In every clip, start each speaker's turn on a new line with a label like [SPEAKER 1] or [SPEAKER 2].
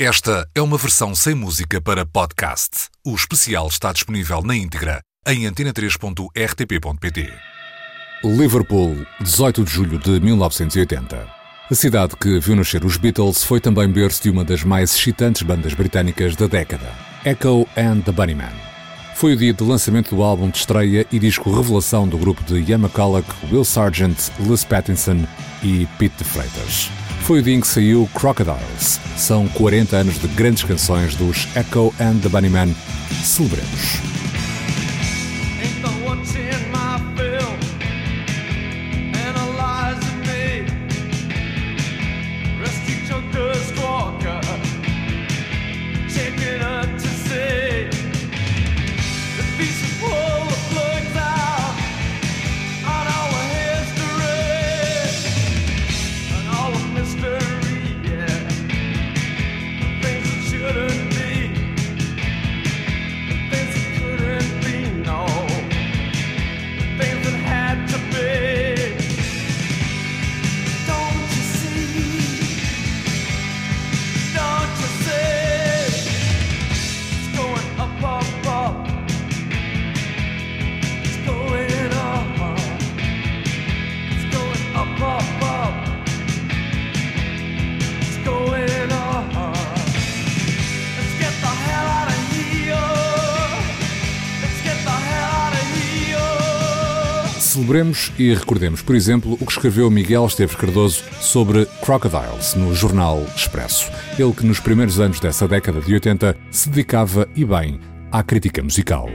[SPEAKER 1] Esta é uma versão sem música para podcast. O especial está disponível na íntegra em antena3.rtp.pt. Liverpool, 18 de julho de 1980. A cidade que viu nascer os Beatles foi também berço de uma das mais excitantes bandas britânicas da década, Echo and the Bunnymen. Foi o dia de lançamento do álbum de estreia e disco revelação do grupo de Ian McCulloch, Will Sargent, Liz Pattinson e Pete de Freitas. Foi o dia em que saiu Crocodiles. São 40 anos de grandes canções dos Echo and the Bunnymen. Celebremos. Celebremos e recordemos, por exemplo, o que escreveu Miguel Esteves Cardoso sobre Crocodiles no jornal Expresso. Ele que nos primeiros anos dessa década de 80 se dedicava, e bem, à crítica musical.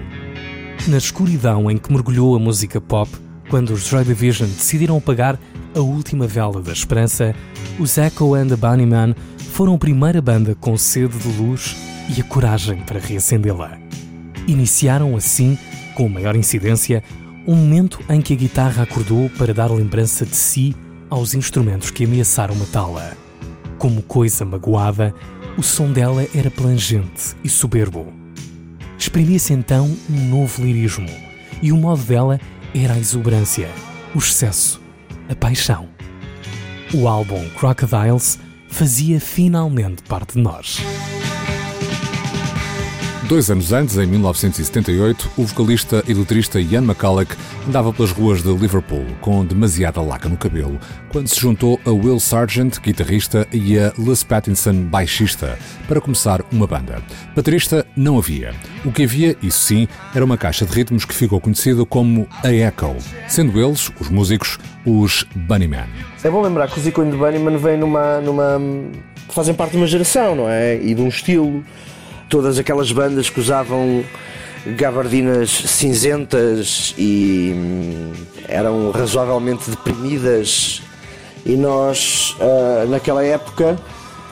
[SPEAKER 2] Na escuridão em que mergulhou a música pop, quando os Joy Division decidiram apagar a última vela da esperança, os Echo and the Bunnymen foram a primeira banda com sede de luz e a coragem para reacendê-la. Iniciaram assim, com maior incidência, um momento em que a guitarra acordou para dar lembrança de si aos instrumentos que ameaçaram matá-la. Como coisa magoada, o som dela era plangente e soberbo. Exprimia-se então um novo lirismo, e o modo dela era a exuberância, o excesso, a paixão. O álbum Crocodiles fazia finalmente parte de nós.
[SPEAKER 1] Dois anos antes, em 1978, o vocalista e letrista Ian McCulloch andava pelas ruas de Liverpool com demasiada laca no cabelo, quando se juntou a Will Sargent, guitarrista, e a Liz Pattinson, baixista, para começar uma banda. Baterista não havia. O que havia, isso sim, era uma caixa de ritmos que ficou conhecida como a Echo, sendo eles, os músicos, os Bunnymen.
[SPEAKER 3] É bom lembrar que os and the Bunnymen vêm numa, numa... fazem parte de uma geração, não é? E de um estilo todas aquelas bandas que usavam gabardinas cinzentas e hum, eram razoavelmente deprimidas. E nós uh, naquela época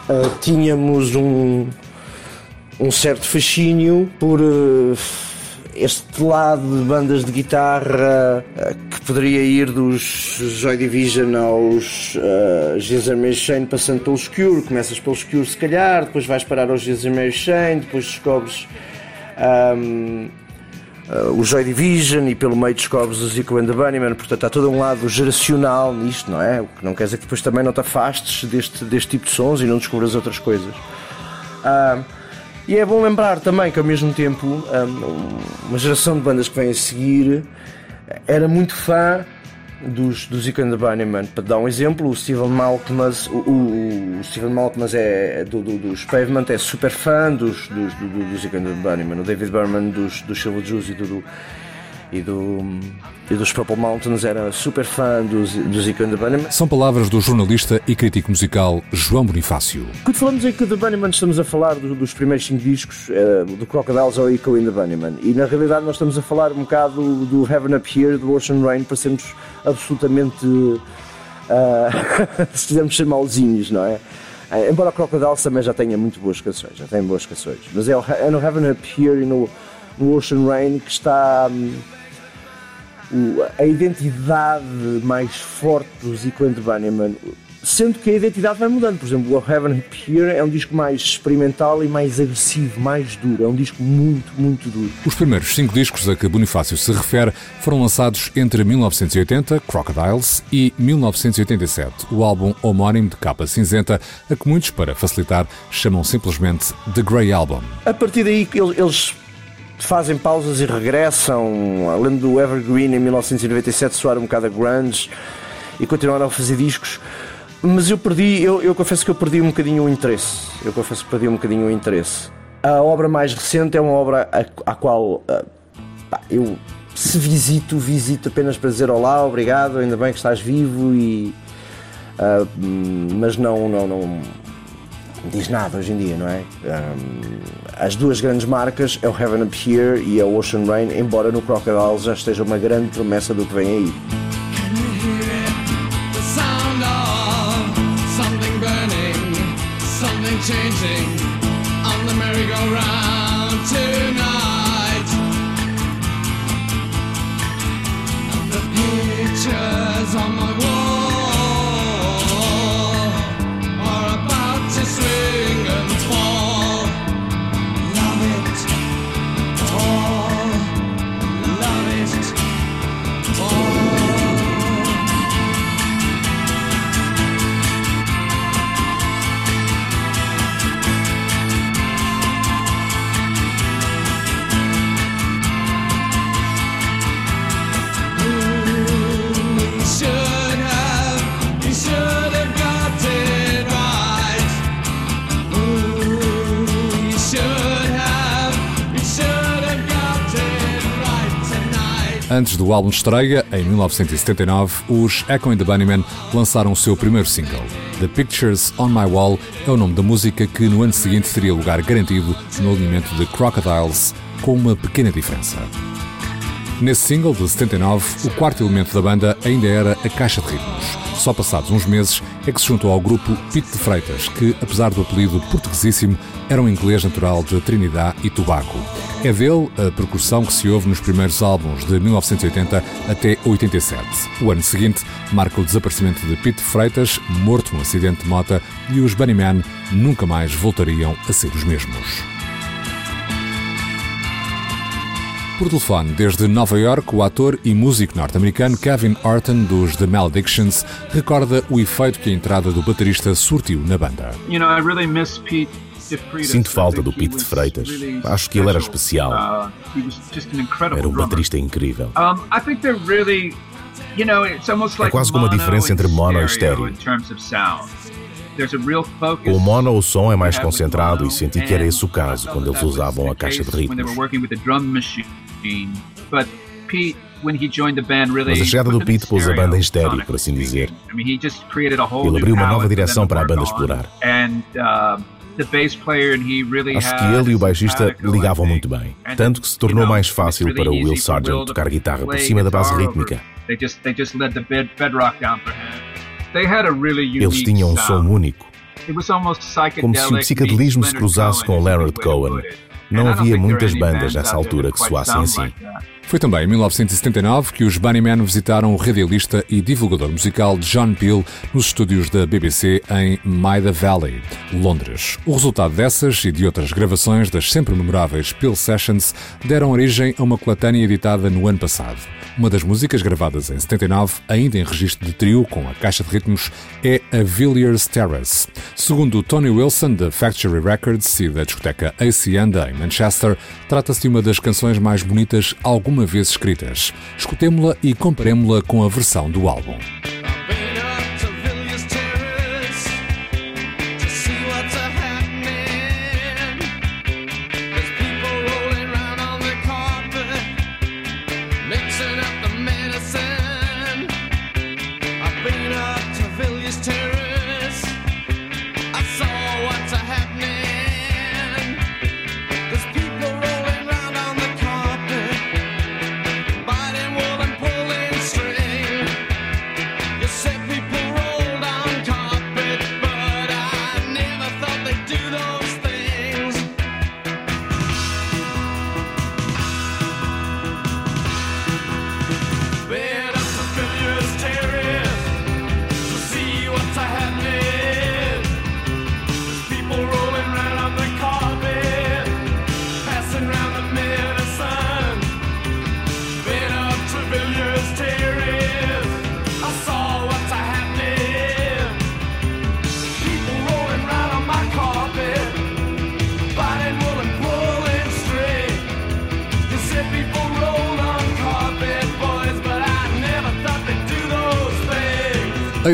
[SPEAKER 3] uh, tínhamos um, um certo fascínio por uh, este lado de bandas de guitarra poderia ir dos Joy Division aos uh, Mary Chain passando pelo Cure, começas pelo Cure se calhar, depois vais parar aos Jesus Mary Chain, depois descobres um, uh, o Joy Division e pelo meio descobres o Zico and the Bunnyman, portanto há todo um lado geracional nisto, não é? O que não quer dizer que depois também não te afastes deste, deste tipo de sons e não descubras outras coisas. Um, e é bom lembrar também que ao mesmo tempo uma geração de bandas que vem a seguir era muito fã dos, dos and the Bunnymen. Para dar um exemplo, o Steven Malkmus, o, o, o Steven Malkmus é, do, do, dos Pavement, é super fã dos, dos, do, do, do and the Bunnymen. O David Berman dos, dos Silver Juice e do, e do e dos Purple Mountains era super fã dos, dos Echo and the Bunnymen.
[SPEAKER 1] São palavras do jornalista e crítico musical João Bonifácio.
[SPEAKER 3] Quando falamos em Echo and the Bunnymen estamos a falar do, dos primeiros cinco discos uh, do Crocodiles ou Echo and the Bunnymen e na realidade nós estamos a falar um bocado do Heaven Up Here, do Ocean Rain para sermos absolutamente uh, se quisermos ser malzinhos, não é? Uh, embora o Crocodiles também já tenha muito boas canções, já tem boas canções, mas é, é no Heaven Up Here e no, no Ocean Rain que está... Um, a identidade mais forte do Zico and Bunnyman sendo que a identidade vai mudando. Por exemplo, o Heaven Here é um disco mais experimental e mais agressivo, mais duro. É um disco muito, muito duro.
[SPEAKER 1] Os primeiros cinco discos a que Bonifácio se refere foram lançados entre 1980, Crocodiles, e 1987, o álbum homónimo de capa cinzenta, a que muitos, para facilitar, chamam simplesmente The Grey Album.
[SPEAKER 3] A partir daí, eles fazem pausas e regressam. Além do Evergreen em 1997 soar um bocado a grunge e continuaram a fazer discos. Mas eu perdi, eu, eu confesso que eu perdi um bocadinho o interesse. Eu confesso que perdi um bocadinho o interesse. A obra mais recente é uma obra à, qual pá, eu se visito, visito apenas para dizer olá, obrigado, ainda bem que estás vivo e uh, mas não, não, não diz nada hoje em dia, não é? Um, as duas grandes marcas é o Heaven Up Here e a Ocean Rain, embora no Crocodile já esteja uma grande promessa do que vem aí.
[SPEAKER 1] Antes do álbum estreia, em 1979, os Echo and the Bunnymen lançaram o seu primeiro single. The Pictures on My Wall é o nome da música que no ano seguinte teria lugar garantido no alinhamento de Crocodiles, com uma pequena diferença. Nesse single de 79, o quarto elemento da banda ainda era a caixa de ritmos. Só passados uns meses é que se juntou ao grupo Pete de Freitas, que, apesar do apelido portuguesíssimo, era um inglês natural de Trinidad e Tobago. É dele a percussão que se ouve nos primeiros álbuns de 1980 até 87. O ano seguinte marca o desaparecimento de Pete Freitas, morto num acidente de moto, e os Bunnymen nunca mais voltariam a ser os mesmos. Por telefone, desde Nova York, o ator e músico norte-americano Kevin Orton, dos The Maledictions, recorda o efeito que a entrada do baterista surtiu na banda.
[SPEAKER 4] You know, I really miss Pete
[SPEAKER 5] Sinto falta do Pete de Freitas. Acho que ele era especial.
[SPEAKER 4] Uh,
[SPEAKER 5] era um baterista incrível. É quase como a diferença entre mono e estéreo. O mono, o som é mais concentrado e senti que era esse o caso quando eles usavam a caixa de ritmos. Mas a chegada do Pete pôs a banda em estéreo, por assim dizer. Ele abriu uma nova direção para a banda explorar. Acho que ele e o baixista ligavam muito bem, tanto que se tornou mais fácil para o Will Sargent tocar guitarra por cima da base rítmica. Eles tinham um som único, como se o psicadelismo se cruzasse com Leonard Cohen. Não havia muitas bandas nessa altura que soassem assim.
[SPEAKER 1] Foi também em 1979 que os Bunnymen visitaram o radialista e divulgador musical John Peel nos estúdios da BBC em Maida Valley, Londres. O resultado dessas e de outras gravações das sempre memoráveis Peel Sessions deram origem a uma coletânea editada no ano passado. Uma das músicas gravadas em 79, ainda em registro de trio com a caixa de ritmos, é a Villiers Terrace. Segundo Tony Wilson, da Factory Records e da discoteca AC Anda, em Manchester, trata-se de uma das canções mais bonitas alguma vez escritas. Escutemo-la e comparemo-la com a versão do álbum.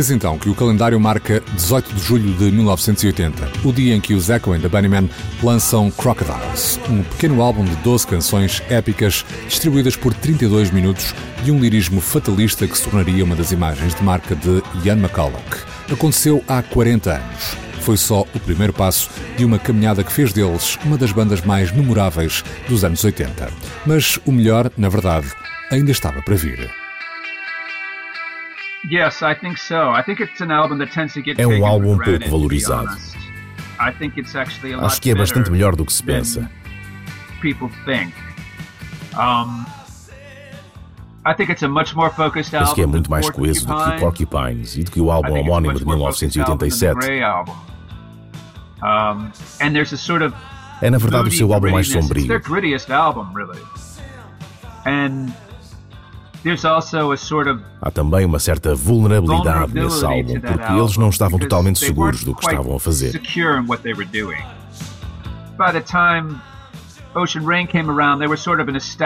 [SPEAKER 1] Eis então que o calendário marca 18 de julho de 1980, o dia em que os Echo and the Bunnymen lançam Crocodiles, um pequeno álbum de 12 canções épicas distribuídas por 32 minutos de um lirismo fatalista que se tornaria uma das imagens de marca de Ian McCulloch. Aconteceu há 40 anos. Foi só o primeiro passo de uma caminhada que fez deles uma das bandas mais memoráveis dos anos 80. Mas o melhor, na verdade, ainda estava para vir.
[SPEAKER 5] É um álbum pouco valorizado. Acho que é bastante melhor do que se pensa. Acho que é muito mais coeso do que Porcupines e do que o álbum homónimo de 1987. É na verdade o seu álbum mais sombrio. Há também uma certa vulnerabilidade nesse álbum, porque eles não estavam totalmente seguros do que estavam a fazer.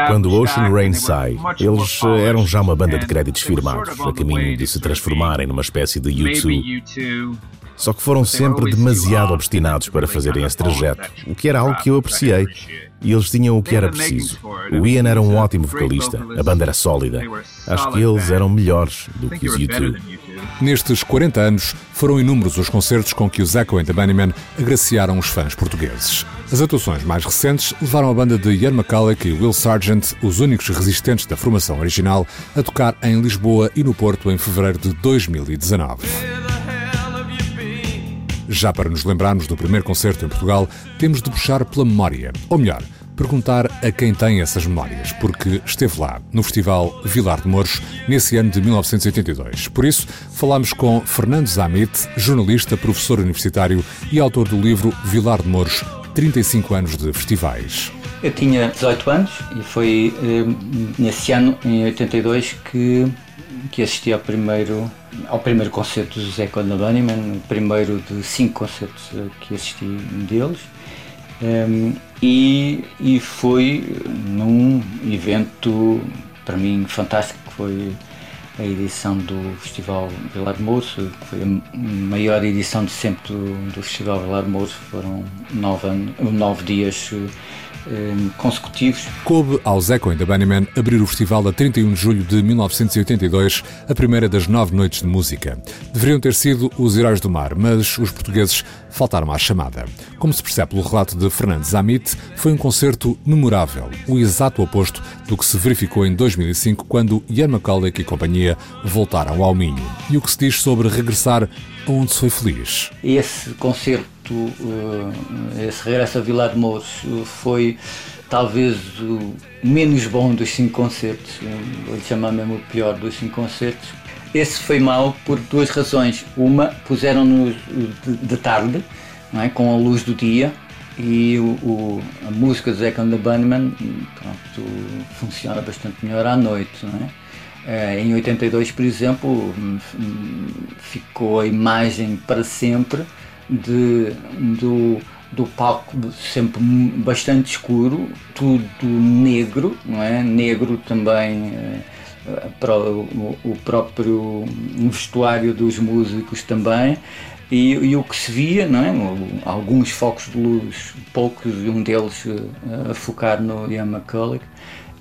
[SPEAKER 5] Quando Ocean Rain sai, eles eh, eram já uma banda de créditos firmados, a caminho de se transformarem numa espécie de U2. Só que foram sempre demasiado obstinados para fazerem esse trajeto, o que era algo que eu apreciei. E eles tinham o que era preciso. O Ian era um ótimo vocalista, a banda era sólida. Acho que eles eram melhores do que os U2.
[SPEAKER 1] Nestes 40 anos, foram inúmeros os concertos com que os Echo and the Bunnymen agraciaram os fãs portugueses. As atuações mais recentes levaram a banda de Ian McCulloch e Will Sargent, os únicos resistentes da formação original, a tocar em Lisboa e no Porto em fevereiro de 2019. Já para nos lembrarmos do primeiro concerto em Portugal, temos de puxar pela memória, ou melhor, perguntar a quem tem essas memórias, porque esteve lá, no Festival Vilar de Mouros, nesse ano de 1982. Por isso, falámos com Fernando Zamit, jornalista, professor universitário e autor do livro Vilar de Mouros, 35 anos de festivais.
[SPEAKER 4] Eu tinha 18 anos e foi eh, nesse ano, em 82, que, que assisti ao primeiro ao primeiro concerto do José Conda Bunnyman, o primeiro de cinco concertos que assisti deles. Um, e, e foi num evento para mim fantástico que foi a edição do Festival Vilar Mouros, que foi a maior edição de sempre do, do Festival Vilar Mouros, foram nove, nove dias Ehm, consecutivos.
[SPEAKER 1] Coube ao Echo and the Bunnymen abrir o festival a 31 de julho de 1982, a primeira das nove noites de música. Deveriam ter sido os Heróis do Mar, mas os portugueses faltaram à chamada. Como se percebe pelo relato de Fernandes Amit, foi um concerto memorável, o exato oposto do que se verificou em 2005, quando Ian McCulloch e companhia voltaram ao Minho. E o que se diz sobre regressar onde se foi feliz?
[SPEAKER 4] Esse concerto eh, esse regresso a Vilar de Mouros eh, foi talvez o menos bom dos cinco concertos, vou chamar mesmo o pior dos cinco concertos. Esse foi mau por duas razões. Uma, puseram-nos de tarde, é? com a luz do dia, e o, o, a música do Zack and the Bunnyman funciona bastante melhor à noite. Não é? Eh, em 82, por exemplo, ficou a imagem para sempre de, do, do palco sempre bastante escuro, tudo negro, não é? Negro também eh, para o, o, próprio vestuário dos músicos também. E, e, o que se via, não é? alguns focos de luz, poucos, um deles eh, a focar no Ian McCulloch,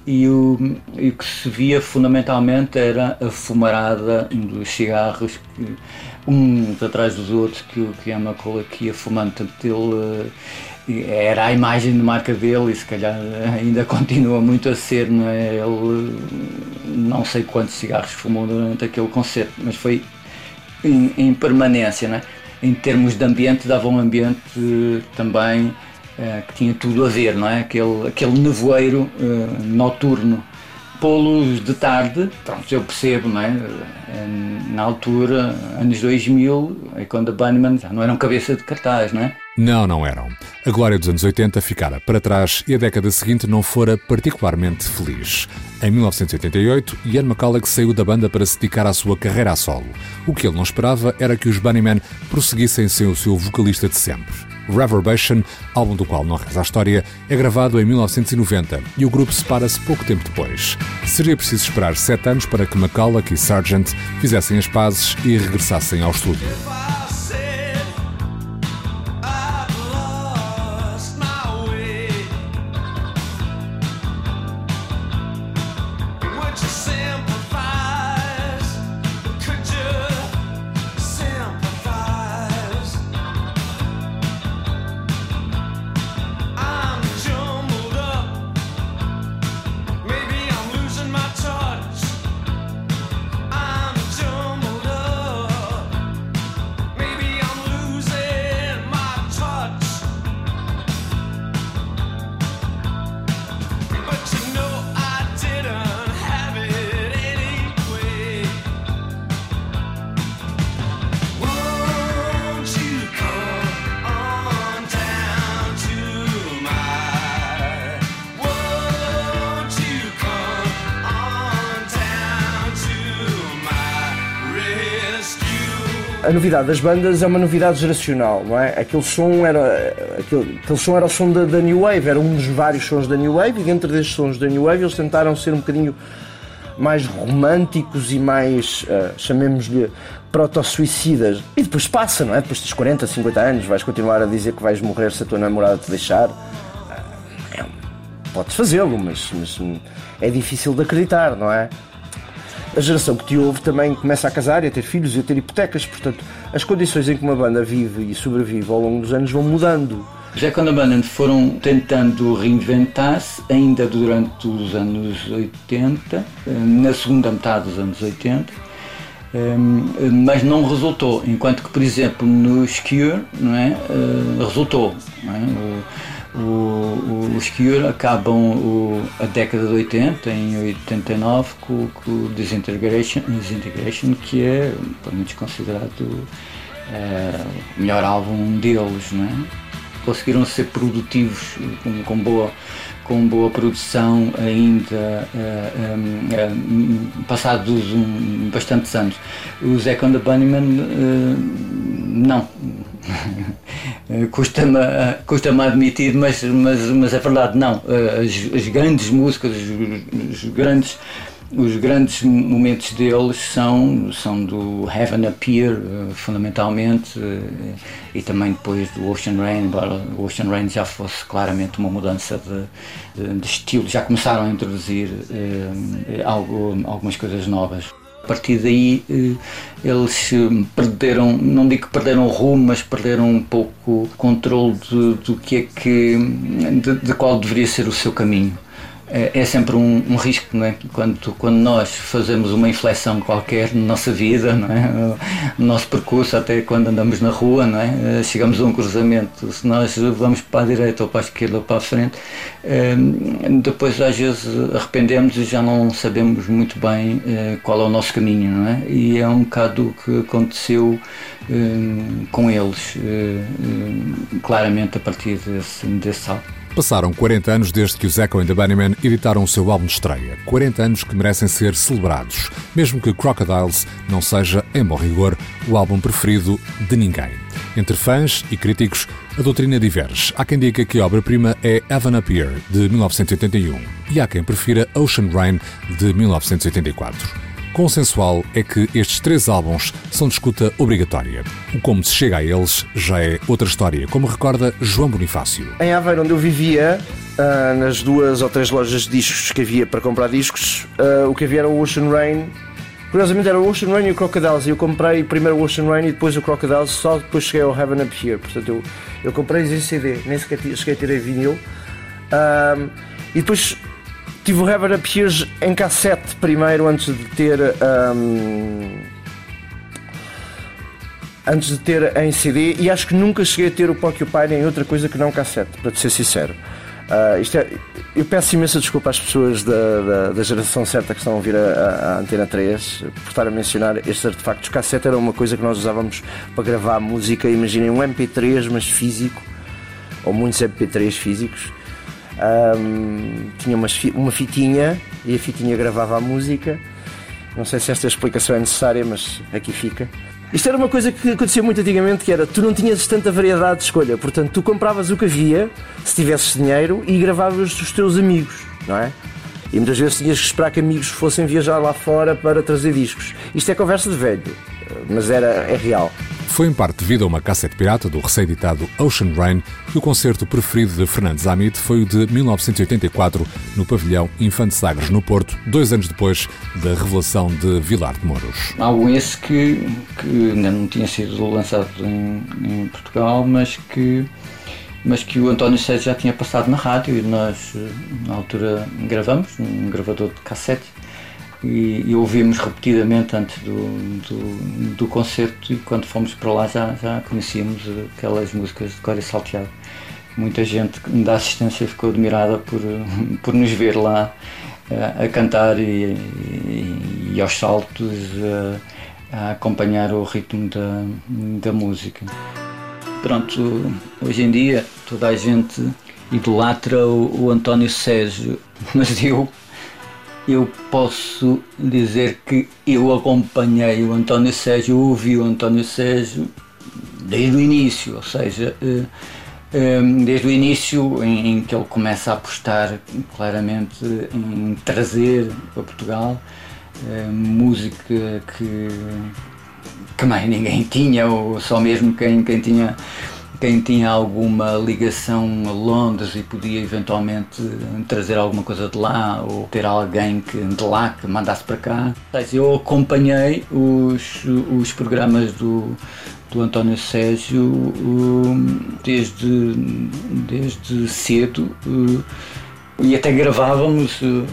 [SPEAKER 4] e o, e o que se via fundamentalmente era a fumarada dos cigarros, que, uns atrás dos outros, que o que a McCulloch ia fumando. Portanto, ele eh, era a imagem de marca dele e se calhar ainda continua muito a ser, não é? Ele não sei quantos cigarros fumou durante aquele concerto, mas foi em, em permanência, não é? Em termos de ambiente, dava um ambiente também eh, que tinha tudo a ver, não é? Aquele, aquele nevoeiro uh, noturno. Pô-los de tarde, pronto, eu percebo, não é? Eh, na altura, anos 2000, é quando a Bunnyman já não eram cabeça de cartaz, não é?
[SPEAKER 1] Não, não eram. A glória dos anos 80 ficara para trás e a década seguinte não fora particularmente feliz. Em 1988, Ian McCulloch saiu da banda para se dedicar à sua carreira a solo. O que ele não esperava era que os Bunnymen prosseguissem sem o seu vocalista de sempre. Reverbation, álbum do qual não reza a história, é gravado em 1990 e o grupo separa-se pouco tempo depois. Seria preciso esperar sete anos para que McCulloch e Sargent fizessem as pazes e regressassem ao estúdio.
[SPEAKER 3] A novidade das bandas é uma novidade geracional, não é? Aquele som era, aquele, aquele som era o som da, da, New Wave, era um dos vários sons da New Wave, e dentro destes sons da New Wave eles tentaram ser um bocadinho mais românticos e mais, uh, chamemos-lhe, proto-suicidas. E depois passa, não é? Depois dos 40, 50 anos, vais continuar a dizer que vais morrer se a tua namorada te deixar. Uh, é, podes fazê-lo, mas, mas é difícil de acreditar, não é? A geração que te ouve também começa a casar e a ter filhos e a ter hipotecas, portanto, as condições em que uma banda vive e sobrevive ao longo dos anos vão mudando.
[SPEAKER 4] Já quando a banda foram tentando reinventar-se, ainda durante os anos 80, eh, na segunda metade dos anos 80, eh, mas não resultou. Enquanto que, por exemplo, no Cure, não é? Eh, resultou. Não é? O, os Cure acabam o, a década de 80, em 89, com, com o Disintegration, Disintegration, que é, por muitos, considerado é, o melhor álbum deles. Não é? Conseguiram ser produtivos, com, com boa com boa produção ainda uh, um, uh, passados um, bastantes anos. O Zack and the Bunnyman uh, não. Custa-me custa admitir, mas, mas, mas é verdade, não. As, as grandes músicas, os, os grandes os grandes momentos deles são, são do Heaven Appear, eh, fundamentalmente, eh, e também depois do Ocean Rain, embora o Ocean Rain já fosse claramente uma mudança de, de estilo, já começaram a introduzir eh, algo, algumas coisas novas. A partir daí eles perderam, não digo que perderam o rumo, mas perderam um pouco o controle de, do que é que, de, de qual deveria ser o seu caminho é, é sempre um, um, risco, não é? Quando, quando nós fazemos uma inflexão qualquer na nossa vida, não é? No nosso percurso, até quando andamos na rua, não é? Chegamos a um cruzamento, se nós vamos para a direita ou para a esquerda ou para a frente, eh, depois às vezes arrependemos e já não sabemos muito bem eh, qual é o nosso caminho, não é? E é um bocado o que aconteceu eh, com eles, claramente a partir desse, desse álbum.
[SPEAKER 1] Passaram 40 anos desde que os Echo and the Bunnymen editaram o seu álbum de estreia. 40 anos que merecem ser celebrados, mesmo que Crocodiles não seja, em bom rigor, o álbum preferido de ninguém. Entre fãs e críticos, a doutrina diverge. Há quem diga que a obra-prima é Heaven Appear, de 1981, e há quem prefira Ocean Rain, de 1984 consensual é que estes três álbuns são de escuta obrigatória. O como se chega a eles já é outra história, como recorda João Bonifácio.
[SPEAKER 3] Em Aveiro, onde eu vivia, uh, nas duas ou três lojas de discos que havia para comprar discos, uh, o que havia era o Ocean Rain. Curiosamente era o Ocean Rain e o Crocodiles. Eu comprei primeiro o Ocean Rain e depois o Crocodiles, só depois cheguei ao Heaven Up Here. Portanto, eu, eu comprei em CD, nem sequer cheguei a ter vinil. Uh, e depois Tive o Heaven Appears em cassete primeiro, antes de ter. Um, antes de ter em CD, e acho que nunca cheguei a ter o Porcupine em outra coisa que não cassete, para te ser sincero. Uh, isto é, eu peço imensa desculpa às pessoas da, da, da, geração certa que estão a ouvir a, a, Antena 3 por estar a mencionar estes artefactos. Cassete era uma coisa que nós usávamos para gravar música. Imaginem um MP3, mas físico, ou muitos MP3 físicos um, tinha uma fitinha e a fitinha gravava a música. Não sei se esta explicação é necessária, mas aqui fica. Isto era uma coisa que acontecia muito antigamente, que era tu não tinhas tanta variedade de escolha, portanto tu compravas o que havia, se tivesses dinheiro, e gravavas os teus amigos, não é? E muitas vezes tinhas que esperar que amigos fossem viajar lá fora para trazer discos. Isto é conversa de velho, mas era, é real.
[SPEAKER 1] Foi em parte devido a uma cassete pirata do recém-editado Ocean Rain que o concerto preferido de Fernandes Amit foi o de 1984 no pavilhão Infante Sagres, no Porto, dois anos depois da revelação de Vilar de Mouros.
[SPEAKER 4] Algo esse que, que ainda não tinha sido lançado em, em Portugal, mas que mas que o António Sérgio já tinha passado na rádio e nós, na altura, gravamos num gravador de cassete e, e ouvimos repetidamente antes do, do, do, concerto e quando fomos para lá já, já conhecíamos aquelas músicas de cor e salteado. Muita gente da assistência ficou admirada por, por nos ver lá a, eh, a cantar e, e, e, aos saltos a, a, acompanhar o ritmo da, da música. Pronto, hoje em dia toda a gente idolatra o, o António Sérgio, mas eu eu posso dizer que eu acompanhei o António Sérgio, ouvi o António Sérgio desde o início, ou seja, eh, eh, desde o início em que ele começa a apostar claramente em trazer para Portugal eh, música que, que mais ninguém tinha, ou só mesmo quem, quem tinha quem tinha alguma ligação a Londres e podia eventualmente trazer alguma coisa de lá ou ter alguém que, de lá que mandasse para cá. Eu acompanhei os, os programas do, do António Sérgio desde, desde cedo e até gravávamos, uh,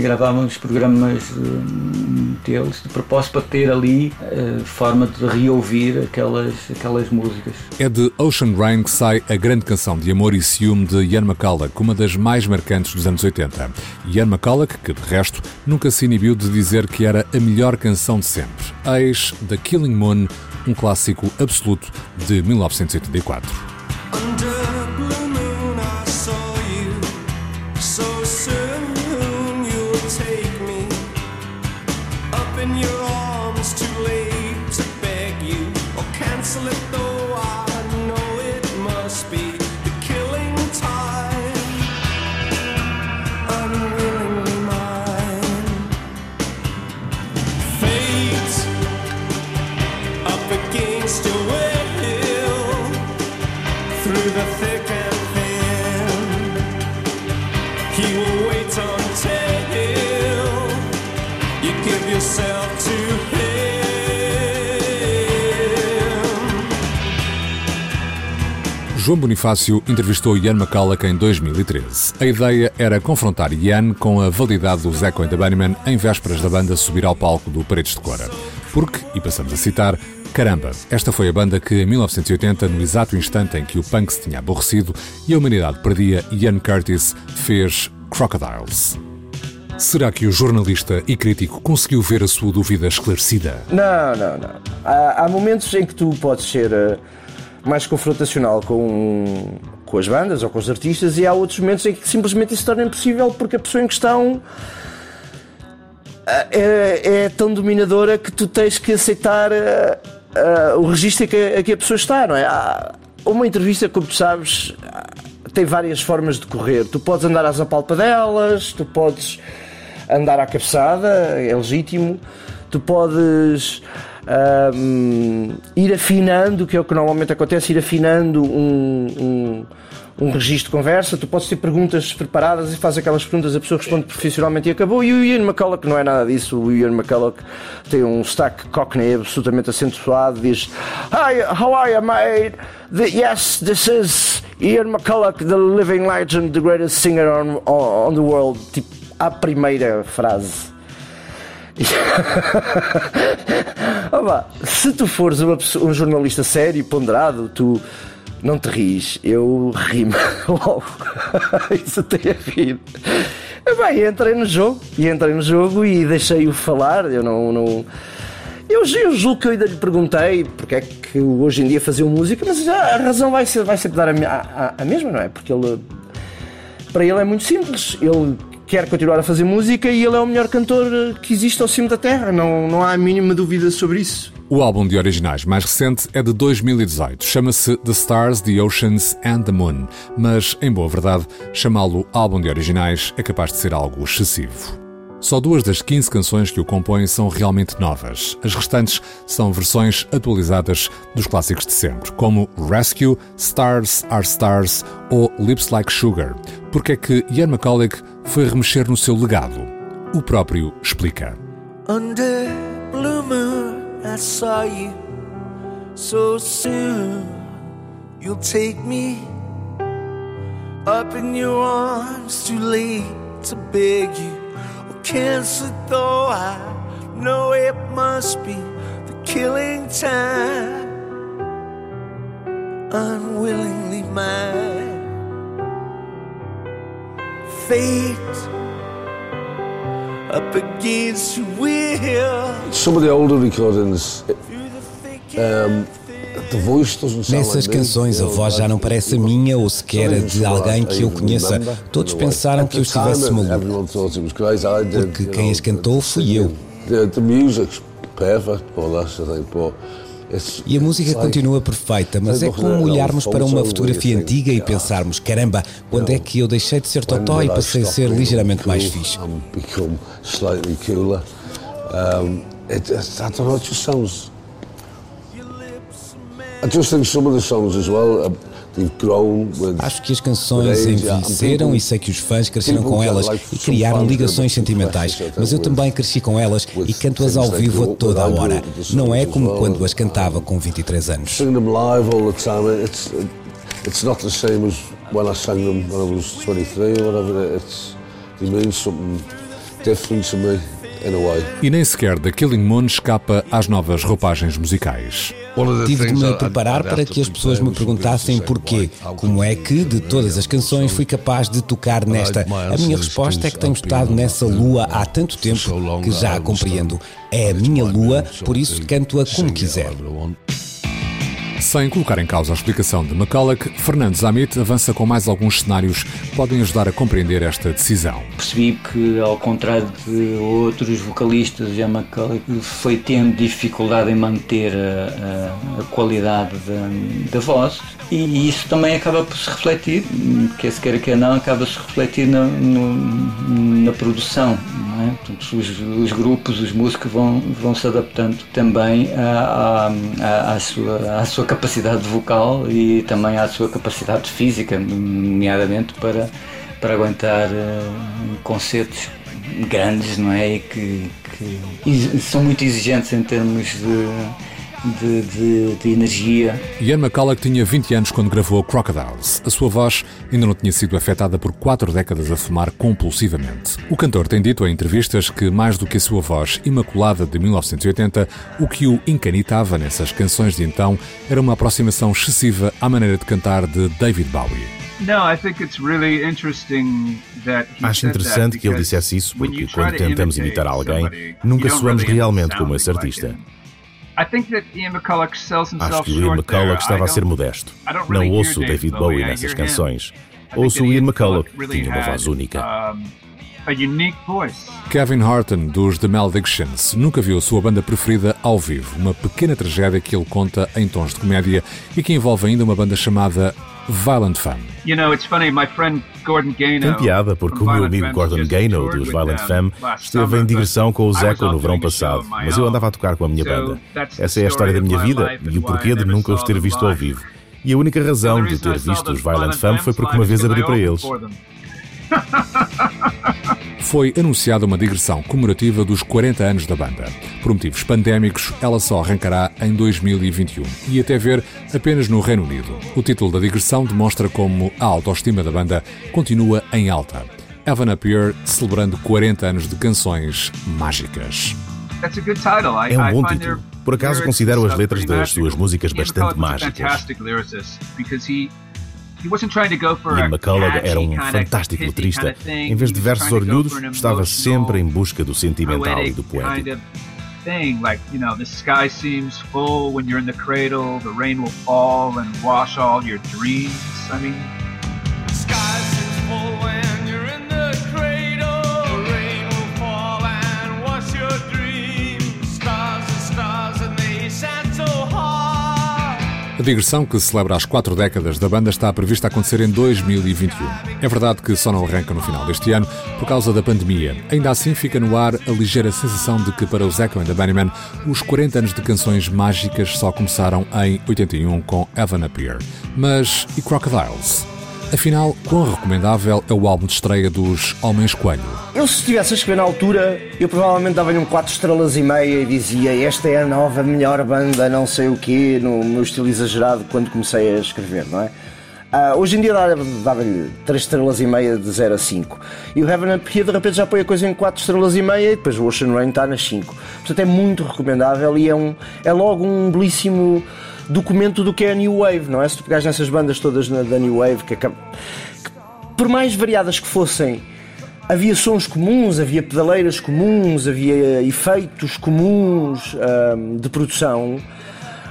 [SPEAKER 4] gravávamos programas uh, deles de propósito para ter ali uh, forma de reouvir aquelas, aquelas músicas.
[SPEAKER 1] É de Ocean Rain que sai a grande canção de amor e ciúme de Ian McCulloch, uma das mais marcantes dos anos 80. Ian McCulloch, que de resto nunca se inibiu de dizer que era a melhor canção de sempre. Eis The Killing Moon, um clássico absoluto de 1984. João Bonifácio entrevistou Ian McCulloch em 2013. A ideia era confrontar Ian com a validade do Zeco and the Bunnymen em vésperas da banda subir ao palco do Paredes de Cora. Porque, e passamos a citar, Caramba, esta foi a banda que, em 1980, no exato instante em que o punk se tinha aborrecido e a humanidade perdia, Ian Curtis fez Crocodiles. Será que o jornalista e crítico conseguiu ver a sua dúvida esclarecida?
[SPEAKER 3] Não, não, não. Há, há momentos em que tu podes ser. Uh mais confrontacional com, com as bandas ou com os artistas, e há outros momentos em que simplesmente isso torna impossível porque a pessoa em questão eh, é, é tão dominadora que tu tens que aceitar uh, o registro que, a que, a pessoa está, não é? Há uma entrevista, como tu sabes, tem várias formas de correr. Tu podes andar às apalpadelas, tu podes andar à cabeçada, é legítimo, tu podes um, ir afinando, que é o que normalmente acontece, ir afinando um, um, um registro de conversa. Tu podes ter perguntas preparadas e fazes aquelas perguntas, a pessoa responde profissionalmente e acabou. E o Ian McCulloch não é nada disso. O Ian McCulloch tem um stack cockney absolutamente acentuado. Diz: Hi, how are you, mate? The, yes, this is Ian McCulloch, the living legend, the greatest singer on, on the world. Tipo, a primeira frase. Opa, se tu fores uma, um jornalista sério, ponderado, tu não te ris. Eu rimo logo. Isso tem a. Bem, entrei no jogo e entrei no jogo e deixei-o falar. Eu não. não... Eu, eu julgo que eu ainda lhe perguntei porque é que hoje em dia fazia música, mas a razão vai, ser, vai sempre dar a, a, a mesma, não é? Porque ele. Para ele é muito simples. Ele quer continuar a fazer música e ele é o melhor cantor que existe ao cimo da terra. Não, não há a mínima dúvida sobre isso.
[SPEAKER 1] O álbum de originais mais recente é de 2018. Chama-se The Stars, The Oceans and the Moon. Mas, em boa verdade, chamá-lo álbum de originais é capaz de ser algo excessivo. Só duas das 15 canções que o compõem são realmente novas. As restantes são versões atualizadas dos clássicos de sempre, como Rescue, Stars Are Stars ou Lips Like Sugar. Porque é que Ian McCulloch foi remexer no seu legado? O próprio explica. Under blue moon, I saw you so soon. You'll take me up in your arms, too late to beg you. cancer, though I know it must be the killing time. Unwillingly mine. Fate up against your will. Some of the older recordings. Um, Nessas canções a voz já não parece a minha ou sequer a de alguém que eu conheça. Todos pensaram que eu estivesse maluco. Porque quem as cantou fui eu. E a música continua perfeita, mas é como olharmos para uma fotografia antiga e pensarmos: caramba, quando é que eu deixei de ser totó e passei a ser ligeiramente mais fixe? Um, it, I don't know, it just sounds Acho que as canções envelheceram e sei que os fãs cresceram com elas e criaram ligações sentimentais, mas eu também cresci com elas e canto-as ao vivo a toda a hora. Não é como quando as cantava com 23 anos. It's not the same as when I sang them when I was 23 or whatever. It's, it means something different to me. E nem sequer The Killing Moon escapa às novas roupagens musicais.
[SPEAKER 2] Tive de me preparar para que as pessoas me perguntassem porquê. Como é que, de todas as canções, fui capaz de tocar nesta? A minha resposta é que tenho estado nessa lua há tanto tempo que já a compreendo. É a minha lua, por isso canto-a como quiser.
[SPEAKER 1] Sem colocar em causa a explicação de McCulloch, Fernando Zamit avança com mais alguns cenários que podem ajudar a compreender esta decisão.
[SPEAKER 4] Percebi que, ao contrário de outros vocalistas, já McCulloch foi tendo dificuldade em manter a, a, a qualidade da, da voz e isso também acaba por se refletir, quer se queira que não, acaba se refletir na, no, na produção. É? Os, os, grupos, os músicos vão, vão se adaptando também à, sua, à sua capacidade vocal e também à sua capacidade física, nomeadamente para, para aguentar uh, concertos grandes, não é? E que, que são muito exigentes em termos de de, de, de, energia.
[SPEAKER 1] Ian McCulloch tinha 20 anos quando gravou Crocodiles. A sua voz ainda não tinha sido afetada por quatro décadas a fumar compulsivamente. O cantor tem dito em entrevistas que, mais do que a sua voz imaculada de 1980, o que o encanitava nessas canções de então era uma aproximação excessiva à maneira de cantar de David Bowie.
[SPEAKER 5] Acho interessante que ele dissesse isso, porque quando tentamos imitar alguém, nunca soamos realmente como esse artista. Acho que o Ian McCulloch estava a ser modesto. Não ouço David Bowie nessas canções. Ouço o Ian McCulloch, que tinha uma voz única.
[SPEAKER 1] Kevin Horton, dos The Maledictions, nunca viu a sua banda preferida ao vivo. Uma pequena tragédia que ele conta em tons de comédia e que envolve ainda uma banda chamada Violent Femme.
[SPEAKER 5] Tem piada porque o meu amigo Gordon Gano, dos Violent Femme, esteve em digressão com o Zeco no verão passado, mas eu andava a tocar com a minha banda. Essa é a história da minha vida e o porquê de nunca os ter visto ao vivo. E a única razão de ter visto os Violent Femme foi porque uma vez abri para eles.
[SPEAKER 1] Foi anunciada uma digressão comemorativa dos 40 anos da banda. Por motivos pandémicos, ela só arrancará em 2021 e até ver apenas no Reino Unido. O título da digressão demonstra como a autoestima da banda continua em alta. Evan Appear celebrando 40 anos de canções mágicas.
[SPEAKER 5] É um bom título. Por acaso considero as letras das suas músicas bastante mágicas. Ian McCullough era um fantástico letrista. Em vez de versos orlhudos, estava sempre em busca do sentimental e do poético. thing like you know the sky seems full when you're in the cradle the rain will fall and wash all your dreams i mean
[SPEAKER 1] A digressão, que celebra as quatro décadas da banda, está prevista acontecer em 2021. É verdade que só não arranca no final deste ano por causa da pandemia. Ainda assim, fica no ar a ligeira sensação de que, para os Echo and the Bunnymen, os 40 anos de canções mágicas só começaram em 81 com Evan Appear. Mas e Crocodiles? Afinal, quão recomendável é o álbum de estreia dos Homens Coelho?
[SPEAKER 3] Eu, se estivesse a escrever na altura, eu provavelmente dava-lhe um 4 estrelas e meia e dizia esta é a nova melhor banda, não sei o quê, no meu estilo exagerado quando comecei a escrever, não é? Uh, hoje em dia dava-lhe 3 estrelas e meia de 0 a 5. E o Heaven Up Here de repente já põe a coisa em 4 estrelas e meia e depois o Ocean Rain está nas 5. Portanto é muito recomendável e é, um, é logo um belíssimo documento do que é a New Wave, não é? Se tu pegares nessas bandas todas na, da New Wave, que, que, por mais variadas que fossem, havia sons comuns, havia pedaleiras comuns, havia efeitos comuns de produção.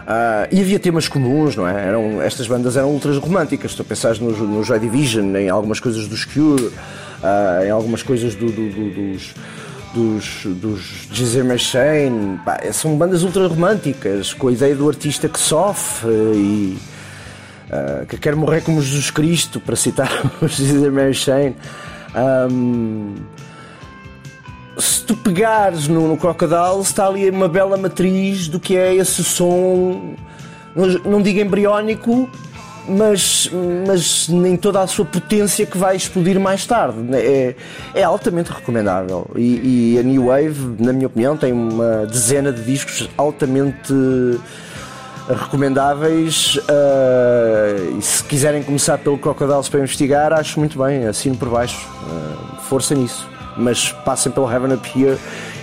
[SPEAKER 3] Uh, e havia temas comuns, não é? Eram, estas bandas eram ultras românticas. Tu pensares no, no Joy Division, em algumas coisas dos Cure, uh, em algumas coisas do, do, do, dos dos, dos Gizer Machine, são bandas ultra românticas, com a ideia do artista que sofre e uh, que quer morrer como Jesus Cristo, para citar os Gizer Machine. Um, se tu pegares no, no Crocodile, está ali uma bela matriz do que é esse som, não, não digo embriónico, mas, mas nem toda a sua potência que vai explodir mais tarde. É, é altamente recomendável. E, e, a New Wave, na minha opinião, tem uma dezena de discos altamente recomendáveis. Uh, e se quiserem começar pelo Crocodiles para investigar, acho muito bem, assino por baixo. Uh, força nisso. Mas passem pelo Heaven Up Here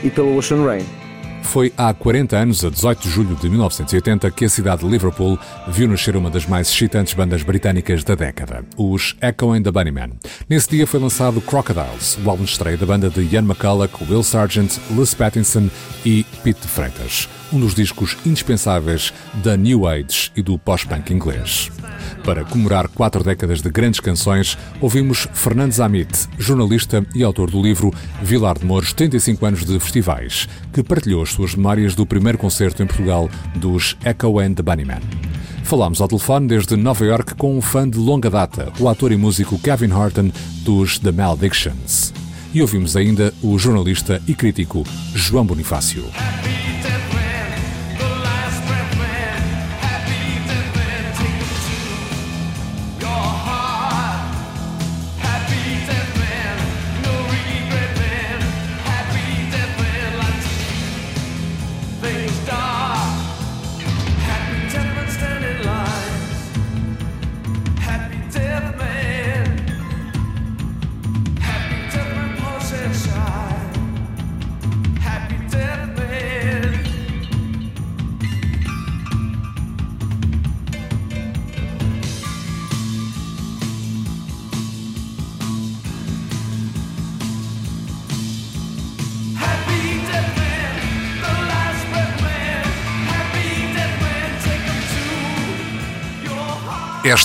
[SPEAKER 3] e pelo Ocean Rain.
[SPEAKER 1] Foi há 40 anos, a 18 de julho de 1980, que a cidade de Liverpool viu nascer uma das mais excitantes bandas britânicas da década, os Echo and the Bunnymen. Nesse dia foi lançado Crocodiles, o álbum de estreia da banda de Ian McCulloch, Will Sargent, Liz Pattinson e Pete Freitas, um dos discos indispensáveis da New Age e do pós-punk inglês. Para comemorar quatro décadas de grandes canções, ouvimos Fernandes Amit, jornalista e autor do livro Vilar de Mouros 35 anos de festivais, que partilhou as suas memórias do primeiro concerto em Portugal dos Echo and the Bunnymen. Falámos ao telefone desde Nova York com um fã de longa data, o ator e músico Kevin Horton dos The Maledictions. E ouvimos ainda o jornalista e crítico João Bonifácio.